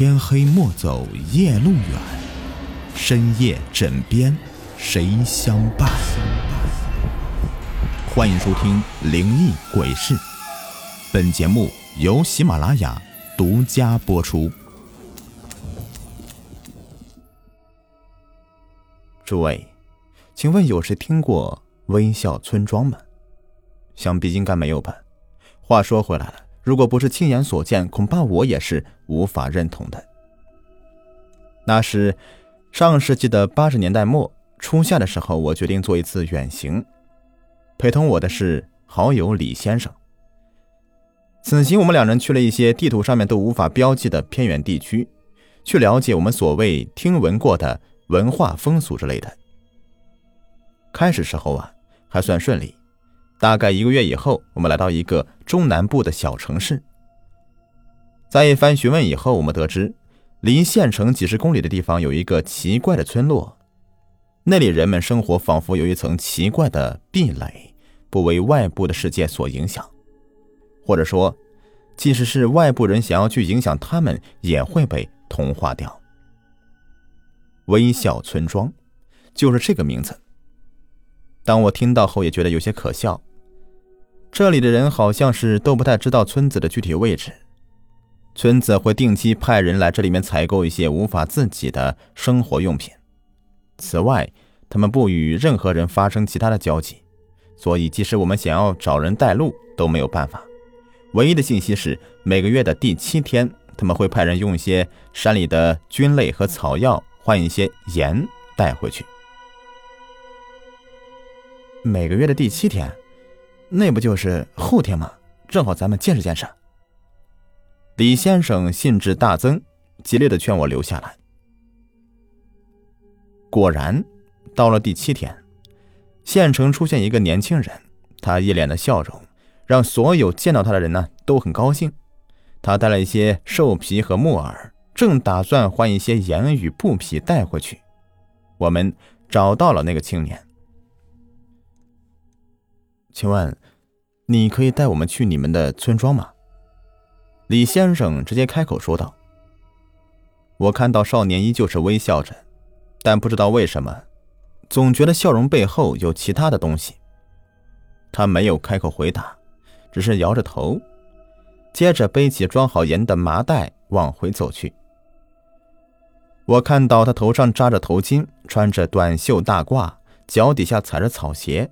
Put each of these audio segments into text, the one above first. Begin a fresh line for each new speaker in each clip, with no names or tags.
天黑莫走夜路远，深夜枕边谁相伴？欢迎收听《灵异鬼事》，本节目由喜马拉雅独家播出。诸位，请问有谁听过微笑村庄吗？想必应该没有吧。话说回来了。如果不是亲眼所见，恐怕我也是无法认同的。那是上世纪的八十年代末初夏的时候，我决定做一次远行，陪同我的是好友李先生。此行我们两人去了一些地图上面都无法标记的偏远地区，去了解我们所谓听闻过的文化风俗之类的。开始时候啊，还算顺利。大概一个月以后，我们来到一个中南部的小城市。在一番询问以后，我们得知，离县城几十公里的地方有一个奇怪的村落，那里人们生活仿佛有一层奇怪的壁垒，不为外部的世界所影响，或者说，即使是外部人想要去影响他们，也会被同化掉。微笑村庄，就是这个名字。当我听到后，也觉得有些可笑。这里的人好像是都不太知道村子的具体位置。村子会定期派人来这里面采购一些无法自己的生活用品。此外，他们不与任何人发生其他的交集，所以即使我们想要找人带路都没有办法。唯一的信息是，每个月的第七天，他们会派人用一些山里的菌类和草药换一些盐带回去。每个月的第七天。那不就是后天吗？正好咱们见识见识。李先生兴致大增，极力的劝我留下来。果然，到了第七天，县城出现一个年轻人，他一脸的笑容，让所有见到他的人呢都很高兴。他带了一些兽皮和木耳，正打算换一些盐与布匹带回去。我们找到了那个青年。请问，你可以带我们去你们的村庄吗？李先生直接开口说道。我看到少年依旧是微笑着，但不知道为什么，总觉得笑容背后有其他的东西。他没有开口回答，只是摇着头，接着背起装好盐的麻袋往回走去。我看到他头上扎着头巾，穿着短袖大褂，脚底下踩着草鞋。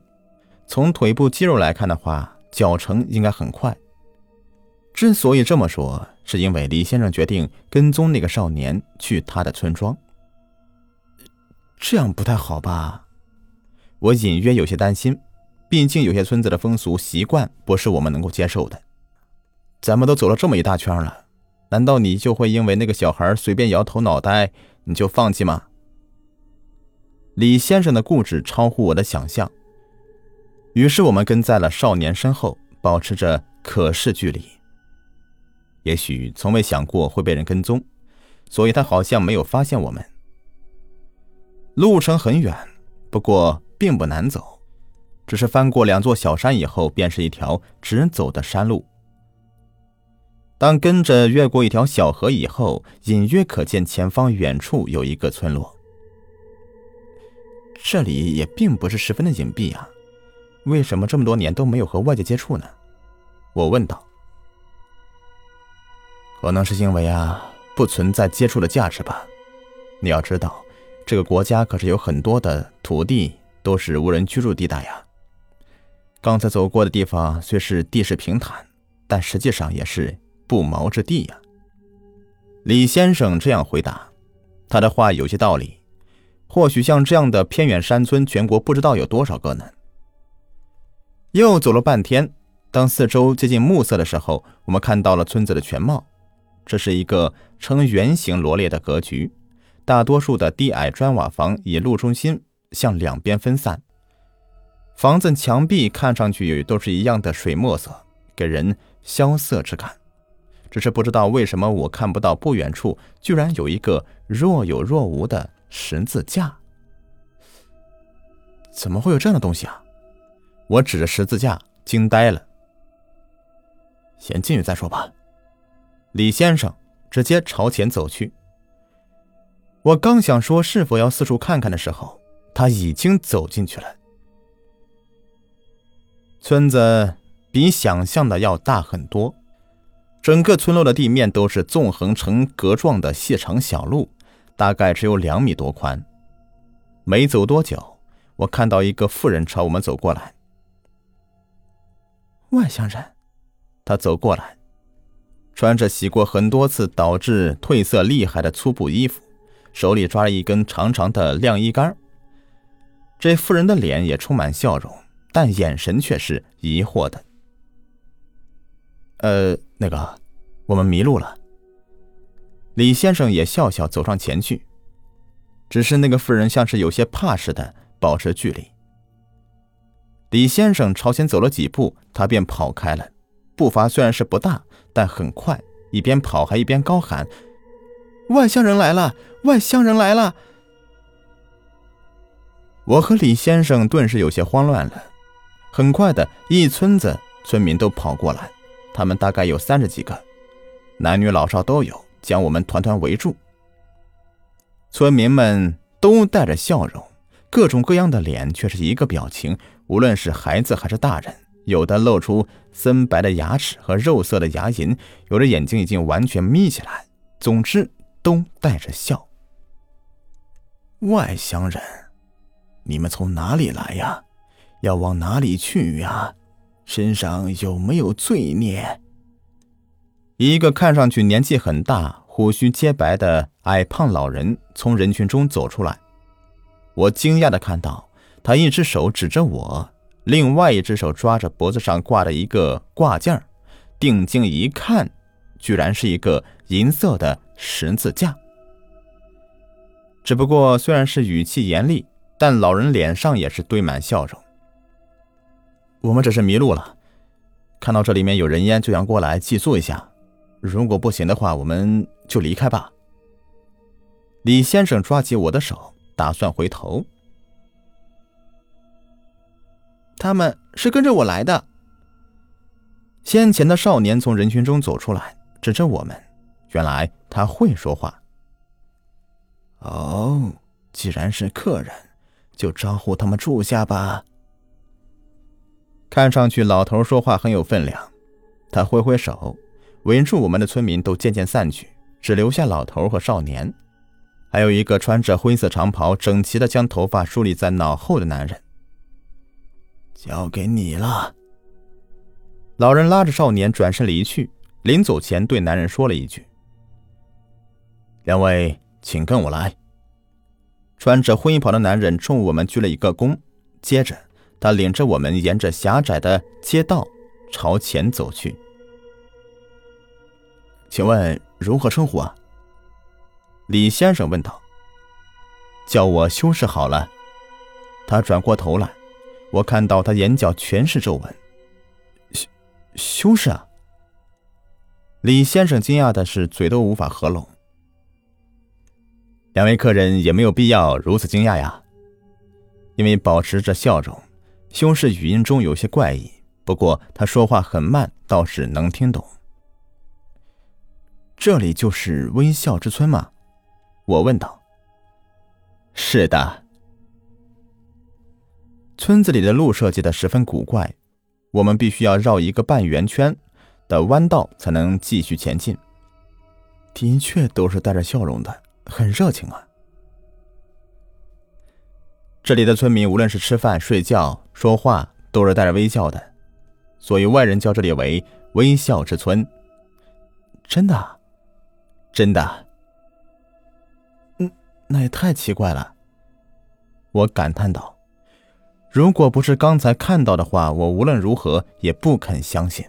从腿部肌肉来看的话，脚程应该很快。之所以这么说，是因为李先生决定跟踪那个少年去他的村庄。这样不太好吧？我隐约有些担心，毕竟有些村子的风俗习惯不是我们能够接受的。咱们都走了这么一大圈了，难道你就会因为那个小孩随便摇头脑袋你就放弃吗？李先生的固执超乎我的想象。于是我们跟在了少年身后，保持着可视距离。也许从未想过会被人跟踪，所以他好像没有发现我们。路程很远，不过并不难走，只是翻过两座小山以后，便是一条直走的山路。当跟着越过一条小河以后，隐约可见前方远处有一个村落。这里也并不是十分的隐蔽啊。为什么这么多年都没有和外界接触呢？我问道。可能是因为啊，不存在接触的价值吧。你要知道，这个国家可是有很多的土地都是无人居住地带呀。刚才走过的地方虽是地势平坦，但实际上也是不毛之地呀。李先生这样回答，他的话有些道理。或许像这样的偏远山村，全国不知道有多少个呢。又走了半天，当四周接近暮色的时候，我们看到了村子的全貌。这是一个呈圆形罗列的格局，大多数的低矮砖瓦房以路中心向两边分散。房子墙壁看上去都是一样的水墨色，给人萧瑟之感。只是不知道为什么我看不到不远处居然有一个若有若无的十字架。怎么会有这样的东西啊？我指着十字架，惊呆了。先进去再说吧。李先生直接朝前走去。我刚想说是否要四处看看的时候，他已经走进去了。村子比想象的要大很多，整个村落的地面都是纵横成格状的细长小路，大概只有两米多宽。没走多久，我看到一个妇人朝我们走过来。外乡人，他走过来，穿着洗过很多次导致褪色厉害的粗布衣服，手里抓着一根长长的晾衣杆。这妇人的脸也充满笑容。但眼神却是疑惑的。呃，那个，我们迷路了。李先生也笑笑走上前去，只是那个妇人像是有些怕似的，保持距离。李先生朝前走了几步，他便跑开了，步伐虽然是不大，但很快，一边跑还一边高喊：“外乡人来了！外乡人来了！”我和李先生顿时有些慌乱了。很快的一村子村民都跑过来，他们大概有三十几个，男女老少都有，将我们团团围住。村民们都带着笑容，各种各样的脸却是一个表情，无论是孩子还是大人，有的露出森白的牙齿和肉色的牙龈，有的眼睛已经完全眯起来，总之都带着笑。外乡人，你们从哪里来呀？要往哪里去呀？身上有没有罪孽？一个看上去年纪很大、胡须皆白的矮胖老人从人群中走出来。我惊讶的看到，他一只手指着我，另外一只手抓着脖子上挂的一个挂件定睛一看，居然是一个银色的十字架。只不过虽然是语气严厉，但老人脸上也是堆满笑容。我们只是迷路了，看到这里面有人烟，就想过来寄宿一下。如果不行的话，我们就离开吧。李先生抓起我的手，打算回头。他们是跟着我来的。先前的少年从人群中走出来，指着我们。原来他会说话。哦，既然是客人，就招呼他们住下吧。看上去老头说话很有分量，他挥挥手，围住我们的村民都渐渐散去，只留下老头和少年，还有一个穿着灰色长袍、整齐的将头发梳理在脑后的男人。交给你了。老人拉着少年转身离去，临走前对男人说了一句：“两位，请跟我来。”穿着灰袍的男人冲我们鞠了一个躬，接着。他领着我们沿着狭窄的街道朝前走去。请问如何称呼啊？李先生问道。叫我修士好了。他转过头来，我看到他眼角全是皱纹。修修士啊！李先生惊讶的是嘴都无法合拢。两位客人也没有必要如此惊讶呀，因为保持着笑容。修士语音中有些怪异，不过他说话很慢，倒是能听懂。这里就是微笑之村吗？我问道。是的。村子里的路设计的十分古怪，我们必须要绕一个半圆圈的弯道才能继续前进。的确都是带着笑容的，很热情啊。这里的村民无论是吃饭、睡觉、说话，都是带着微笑的，所以外人叫这里为“微笑之村”。真的，真的。嗯，那也太奇怪了。我感叹道：“如果不是刚才看到的话，我无论如何也不肯相信。”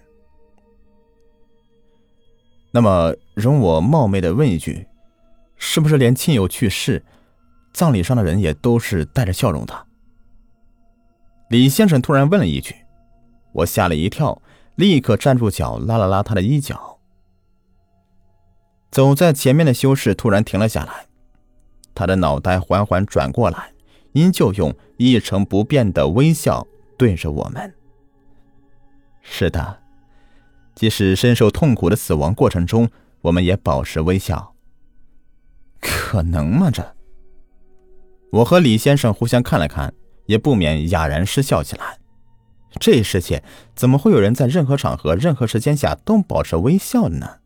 那么，容我冒昧的问一句，是不是连亲友去世？葬礼上的人也都是带着笑容的。李先生突然问了一句，我吓了一跳，立刻站住脚，拉了拉他的衣角。走在前面的修士突然停了下来，他的脑袋缓缓转过来，依旧用一成不变的微笑对着我们。是的，即使深受痛苦的死亡过程中，我们也保持微笑。可能吗？这？我和李先生互相看了看，也不免哑然失笑起来。这世界怎么会有人在任何场合、任何时间下都保持微笑呢？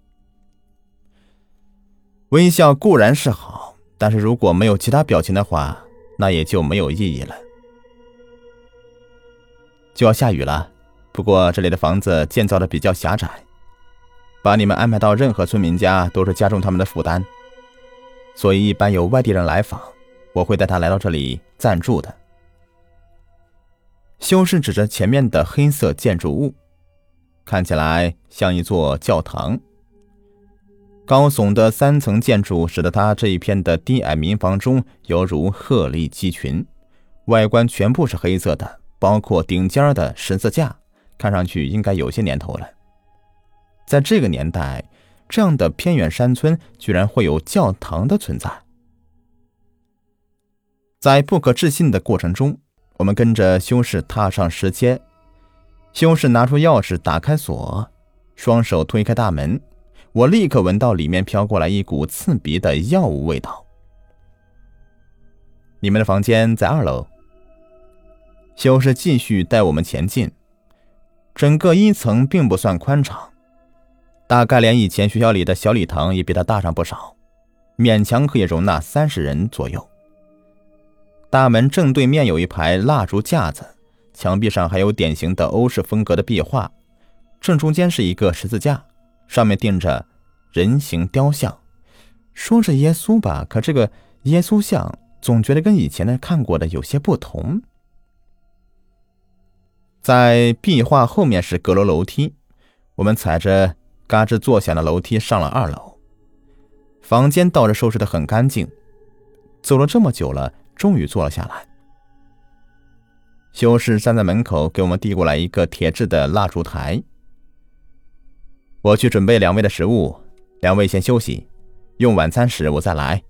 微笑固然是好，但是如果没有其他表情的话，那也就没有意义了。就要下雨了，不过这里的房子建造的比较狭窄，把你们安排到任何村民家都是加重他们的负担，所以一般有外地人来访，我会带他来到这里暂住的。修士指着前面的黑色建筑物，看起来像一座教堂。高耸的三层建筑使得他这一片的低矮民房中犹如鹤立鸡群，外观全部是黑色的，包括顶尖的十字架，看上去应该有些年头了。在这个年代，这样的偏远山村居然会有教堂的存在，在不可置信的过程中。我们跟着修士踏上石阶，修士拿出钥匙打开锁，双手推开大门，我立刻闻到里面飘过来一股刺鼻的药物味道。你们的房间在二楼。修士继续带我们前进，整个一层并不算宽敞，大概连以前学校里的小礼堂也比它大上不少，勉强可以容纳三十人左右。大门正对面有一排蜡烛架子，墙壁上还有典型的欧式风格的壁画，正中间是一个十字架，上面钉着人形雕像，说是耶稣吧，可这个耶稣像总觉得跟以前的看过的有些不同。在壁画后面是阁楼楼梯，我们踩着嘎吱作响的楼梯上了二楼，房间倒是收拾的很干净，走了这么久了。终于坐了下来。修士站在门口，给我们递过来一个铁制的蜡烛台。我去准备两位的食物，两位先休息，用晚餐时我再来。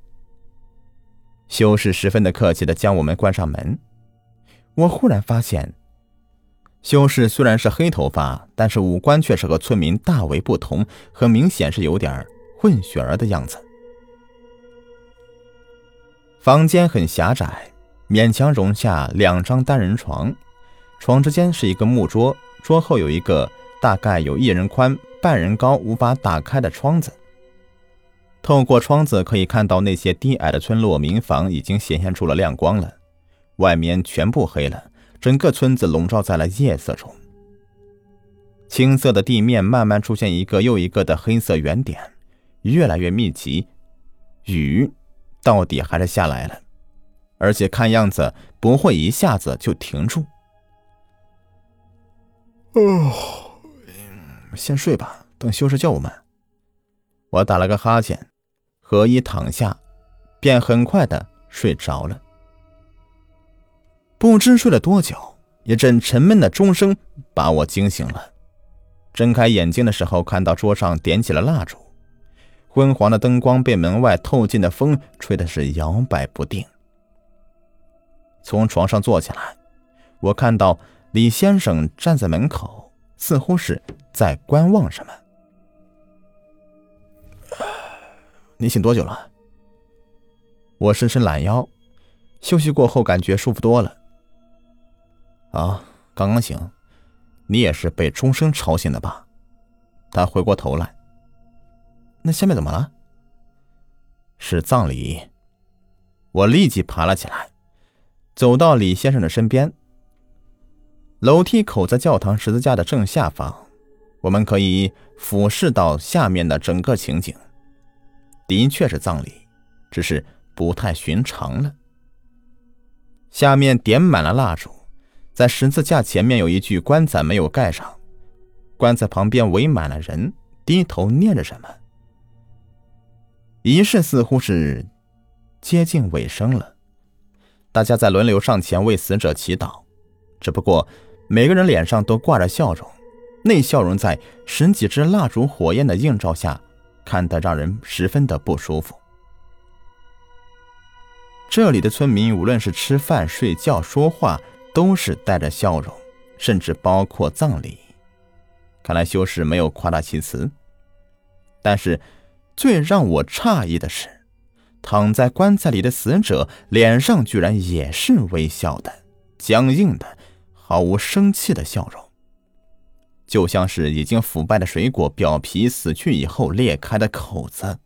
修士十分的客气的将我们关上门。我忽然发现，修士虽然是黑头发，但是五官却是和村民大为不同，很明显是有点混血儿的样子。房间很狭窄，勉强容下两张单人床，床之间是一个木桌，桌后有一个大概有一人宽、半人高、无法打开的窗子。透过窗子可以看到那些低矮的村落民房已经显现出了亮光了，外面全部黑了，整个村子笼罩在了夜色中。青色的地面慢慢出现一个又一个的黑色圆点，越来越密集，雨。到底还是下来了，而且看样子不会一下子就停住。哦，先睡吧，等修士叫我们。我打了个哈欠，合衣躺下，便很快的睡着了。不知睡了多久，一阵沉闷的钟声把我惊醒了。睁开眼睛的时候，看到桌上点起了蜡烛。昏黄的灯光被门外透进的风吹的是摇摆不定。从床上坐起来，我看到李先生站在门口，似乎是在观望什么。你醒多久了？我伸伸懒腰，休息过后感觉舒服多了。啊，刚刚醒，你也是被钟声吵醒的吧？他回过头来。那下面怎么了？是葬礼。我立即爬了起来，走到李先生的身边。楼梯口在教堂十字架的正下方，我们可以俯视到下面的整个情景。的确是葬礼，只是不太寻常了。下面点满了蜡烛，在十字架前面有一具棺材没有盖上，棺材旁边围满了人，低头念着什么。仪式似乎是接近尾声了，大家在轮流上前为死者祈祷。只不过每个人脸上都挂着笑容，那笑容在十几支蜡烛火焰的映照下，看得让人十分的不舒服。这里的村民无论是吃饭、睡觉、说话，都是带着笑容，甚至包括葬礼。看来修士没有夸大其词，但是。最让我诧异的是，躺在棺材里的死者脸上居然也是微笑的、僵硬的、毫无生气的笑容，就像是已经腐败的水果表皮死去以后裂开的口子。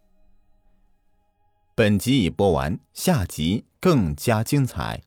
本集已播完，下集更加精彩。